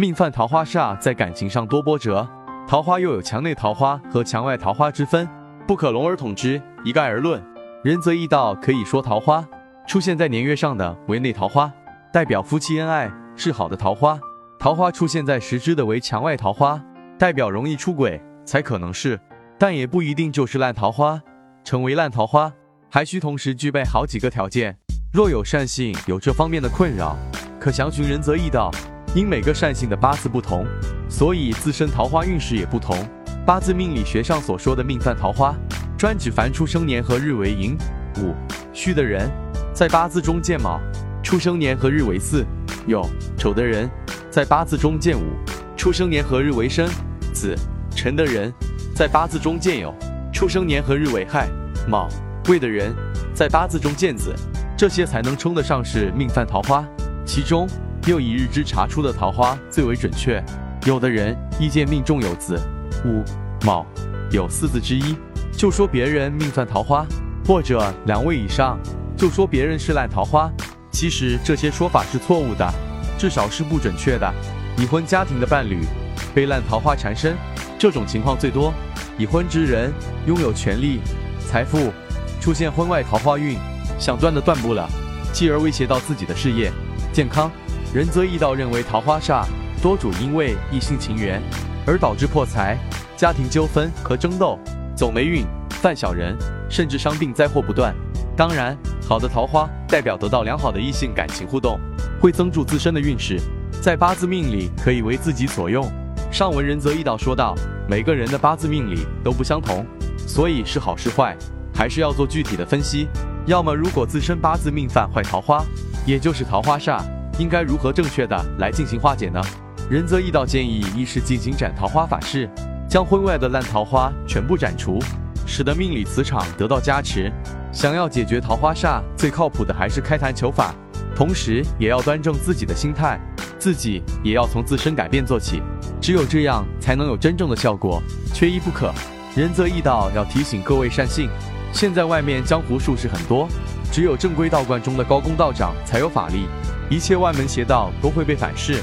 命犯桃花煞在感情上多波折，桃花又有墙内桃花和墙外桃花之分，不可笼而统之，一概而论。仁则易道可以说桃花出现在年月上的为内桃花，代表夫妻恩爱是好的桃花；桃花出现在时支的为墙外桃花，代表容易出轨才可能是，但也不一定就是烂桃花。成为烂桃花，还需同时具备好几个条件。若有善性有这方面的困扰，可详询仁则易道。因每个善性的八字不同，所以自身桃花运势也不同。八字命理学上所说的命犯桃花，专指凡出生年和日为寅、午、戌的人，在八字中见卯；出生年和日为巳、酉、丑的人，在八字中见午；出生年和日为申、子、辰的人，在八字中见酉；出生年和日为亥、卯、未的人，在八字中见子。这些才能称得上是命犯桃花。其中又以日支查出的桃花最为准确。有的人一见命中有子、午、卯、酉四字之一，就说别人命犯桃花；或者两位以上，就说别人是烂桃花。其实这些说法是错误的，至少是不准确的。已婚家庭的伴侣被烂桃花缠身，这种情况最多。已婚之人拥有权力、财富，出现婚外桃花运。想断的断不了，继而威胁到自己的事业、健康。仁则易道认为桃花煞多主因为异性情缘而导致破财、家庭纠纷和争斗，走霉运、犯小人，甚至伤病灾祸不断。当然，好的桃花代表得到良好的异性感情互动，会增助自身的运势，在八字命里可以为自己所用。上文仁则易道说道，每个人的八字命里都不相同，所以是好是坏，还是要做具体的分析。要么，如果自身八字命犯坏桃花，也就是桃花煞，应该如何正确的来进行化解呢？仁则易道建议一是进行斩桃花法事，将婚外的烂桃花全部斩除，使得命理磁场得到加持。想要解决桃花煞，最靠谱的还是开坛求法，同时也要端正自己的心态，自己也要从自身改变做起，只有这样才能有真正的效果，缺一不可。仁则易道要提醒各位善信。现在外面江湖术士很多，只有正规道观中的高公道长才有法力，一切外门邪道都会被反噬。